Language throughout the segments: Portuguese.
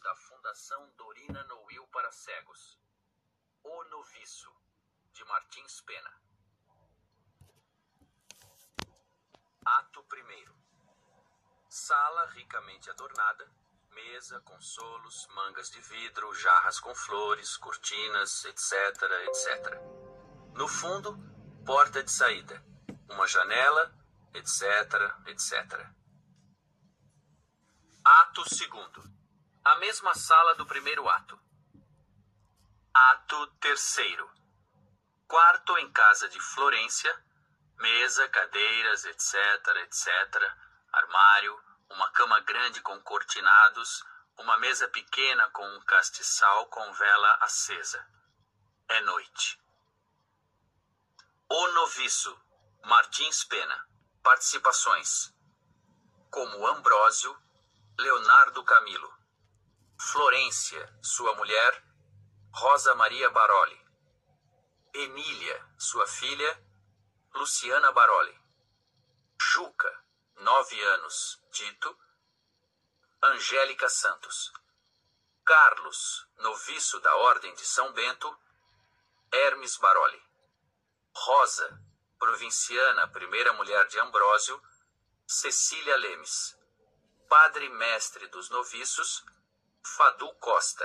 da Fundação Dorina Noil para Cegos. O Noviço, de Martins Pena. Ato 1 Sala ricamente adornada, mesa, consolos, mangas de vidro, jarras com flores, cortinas, etc, etc. No fundo, porta de saída, uma janela, etc, etc. Ato 2 Mesma sala do primeiro ato. Ato 3 Quarto em casa de Florência, mesa, cadeiras, etc, etc, armário, uma cama grande com cortinados, uma mesa pequena com um castiçal com vela acesa. É noite. O Noviço, Martins Pena. Participações: como Ambrósio, Leonardo Camilo, Florência, sua mulher, Rosa Maria Baroli, Emília, sua filha, Luciana Baroli, Juca, nove anos, Tito, Angélica Santos, Carlos, noviço da Ordem de São Bento, Hermes Baroli, Rosa, provinciana, primeira mulher de Ambrósio, Cecília Lemes, padre mestre dos noviços, Fadu Costa,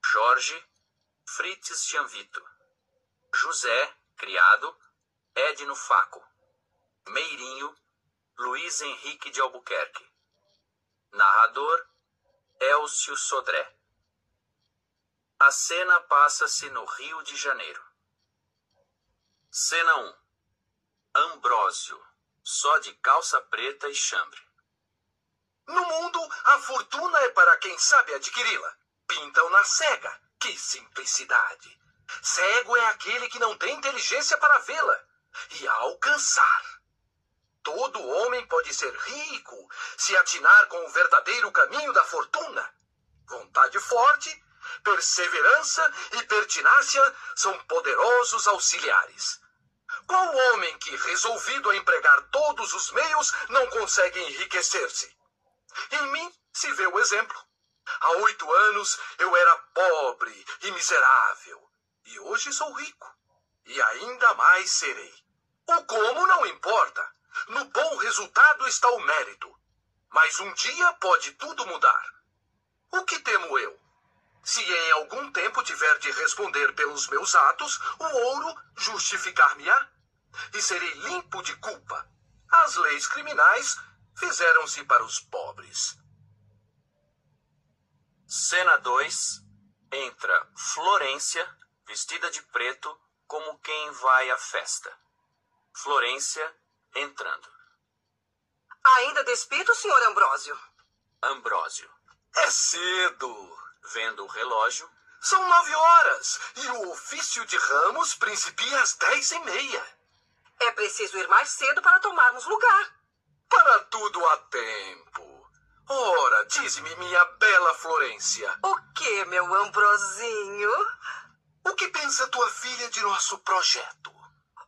Jorge, Frites Gianvito, José, criado, Edno Faco, Meirinho, Luiz Henrique de Albuquerque. Narrador, Elcio Sodré. A cena passa-se no Rio de Janeiro. Cena 1. Ambrósio, só de calça preta e chambre. No mundo, a fortuna é para quem sabe adquiri-la. Pintam na cega. Que simplicidade! Cego é aquele que não tem inteligência para vê-la e alcançar. Todo homem pode ser rico se atinar com o verdadeiro caminho da fortuna. Vontade forte, perseverança e pertinácia são poderosos auxiliares. Qual homem que, resolvido a empregar todos os meios, não consegue enriquecer-se? Em mim se vê o exemplo. Há oito anos eu era pobre e miserável, e hoje sou rico, e ainda mais serei. O como não importa. No bom resultado está o mérito. Mas um dia pode tudo mudar. O que temo eu? Se em algum tempo tiver de responder pelos meus atos, o ouro justificar-me-á e serei limpo de culpa. As leis criminais fizeram-se para os pobres. Cena 2 Entra Florência, vestida de preto, como quem vai à festa. Florência entrando. Ainda despido, senhor Ambrósio? Ambrósio. É cedo. Vendo o relógio. São nove horas e o ofício de ramos principia às dez e meia. É preciso ir mais cedo para tomarmos lugar. Para tudo há tempo. Ora, dize-me, minha bela Florência. O que, meu Ambrosinho? O que pensa tua filha de nosso projeto?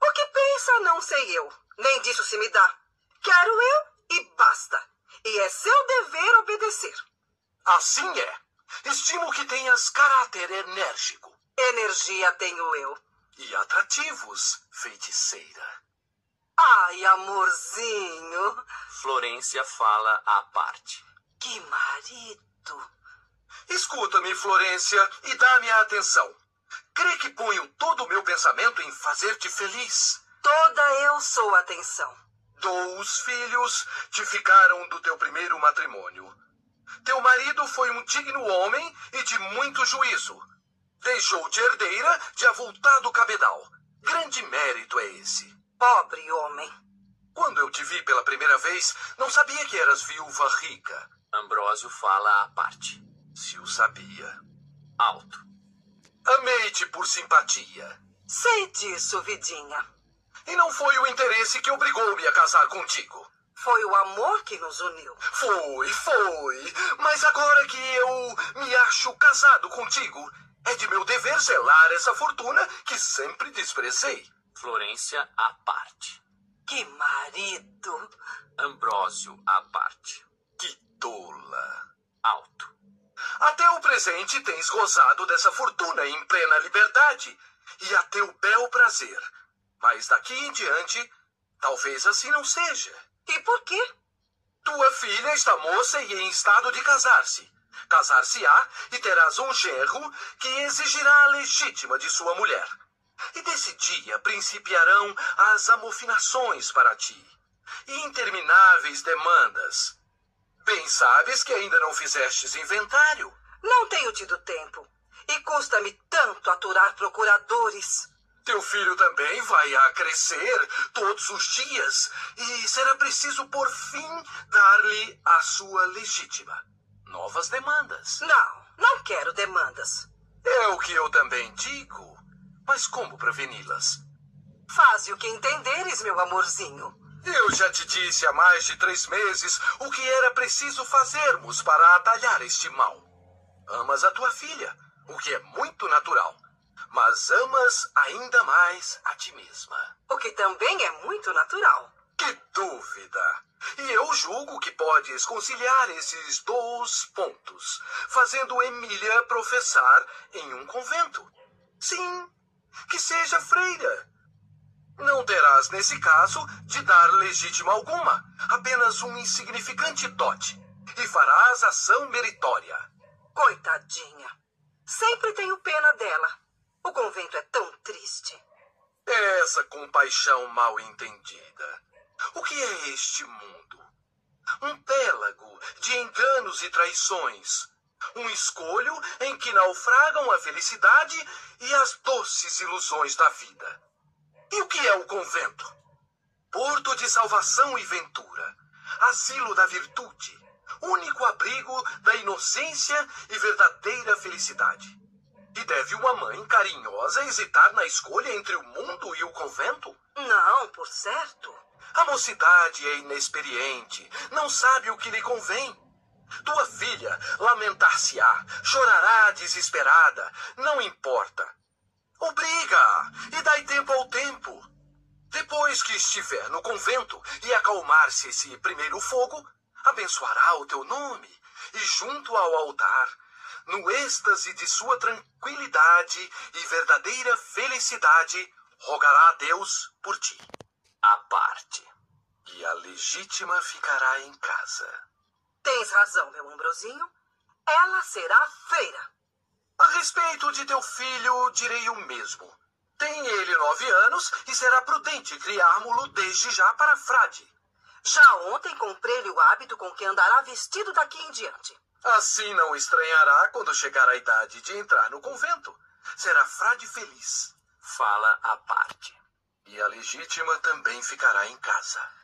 O que pensa, não sei eu. Nem disso se me dá. Quero eu e basta. E é seu dever obedecer. Assim é. Estimo que tenhas caráter enérgico. Energia tenho eu. E atrativos, feiticeira. Ai, amorzinho. Florência fala à parte. Que marido. Escuta-me, Florência, e dá-me a atenção. Crê que ponho todo o meu pensamento em fazer-te feliz. Toda eu sou atenção. Dous filhos te ficaram do teu primeiro matrimônio. Teu marido foi um digno homem e de muito juízo. Deixou-te herdeira de avultado cabedal. Grande mérito é esse. Pobre homem. Quando eu te vi pela primeira vez, não sabia que eras viúva rica. Ambrósio fala à parte. Se o sabia. Alto. Amei-te por simpatia. Sei disso, vidinha. E não foi o interesse que obrigou-me a casar contigo. Foi o amor que nos uniu. Foi, foi. Mas agora que eu me acho casado contigo, é de meu dever zelar essa fortuna que sempre desprezei. Florência à parte. Que marido. Ambrósio à parte. Que tola. Alto. presente tens gozado dessa fortuna em plena liberdade e a teu bel prazer. Mas daqui em diante, talvez assim não seja. E por quê? Tua filha está moça e em estado de casar-se. Casar-se-á e terás um genro que exigirá a legítima de sua mulher. E desse dia principiarão as amofinações para ti. E intermináveis demandas. Bem sabes que ainda não fizestes inventário. Não tenho tido tempo. E custa-me tanto aturar procuradores. Teu filho também vai a crescer todos os dias e será preciso, por fim, dar-lhe a sua legítima. Novas demandas. Não, não quero demandas. É o que eu também digo. Mas como preveni-las? Faze o que entenderes, meu amorzinho. Eu já te disse há mais de três meses o que era preciso fazermos para atalhar este mal. Amas a tua filha, o que é muito natural mas amas ainda mais a ti mesma. O que também é muito natural. Que dúvida! E eu julgo que podes conciliar esses dois pontos, fazendo Emília professar em um convento. Sim, que seja freira. Não terás, nesse caso, de dar legítima alguma, apenas um insignificante dote, e farás ação meritória. Coitadinha. Sempre tenho pena dela. O convento é tão triste. Essa compaixão mal entendida. O que é este mundo? Um pélago de enganos e traições. Um escolho em que naufragam a felicidade e as doces ilusões da vida. E o que é o convento? Porto de salvação e ventura. Asilo da virtude. Único abrigo da inocência e verdadeira felicidade. E deve uma mãe carinhosa hesitar na escolha entre o mundo e o convento? Não, por certo. A mocidade é inexperiente, não sabe o que lhe convém. Tua filha lamentar-se-á, chorará desesperada, não importa. Obriga e dai tempo ao tempo. Depois que estiver no convento e acalmar-se esse primeiro fogo, abençoará o teu nome e junto ao altar no êxtase de sua tranquilidade e verdadeira felicidade, rogará a Deus por ti. A parte. E a legítima ficará em casa. Tens razão, meu Ambrosinho. Ela será feira. A respeito de teu filho, direi o mesmo. Tem ele nove anos e será prudente criarmo-lo desde já para frade. Já ontem comprei-lhe o hábito com que andará vestido daqui em diante. Assim não estranhará quando chegar a idade de entrar no convento. Será frade feliz. Fala a parte. E a legítima também ficará em casa.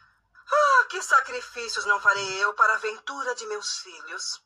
Ah, que sacrifícios não farei eu para a ventura de meus filhos.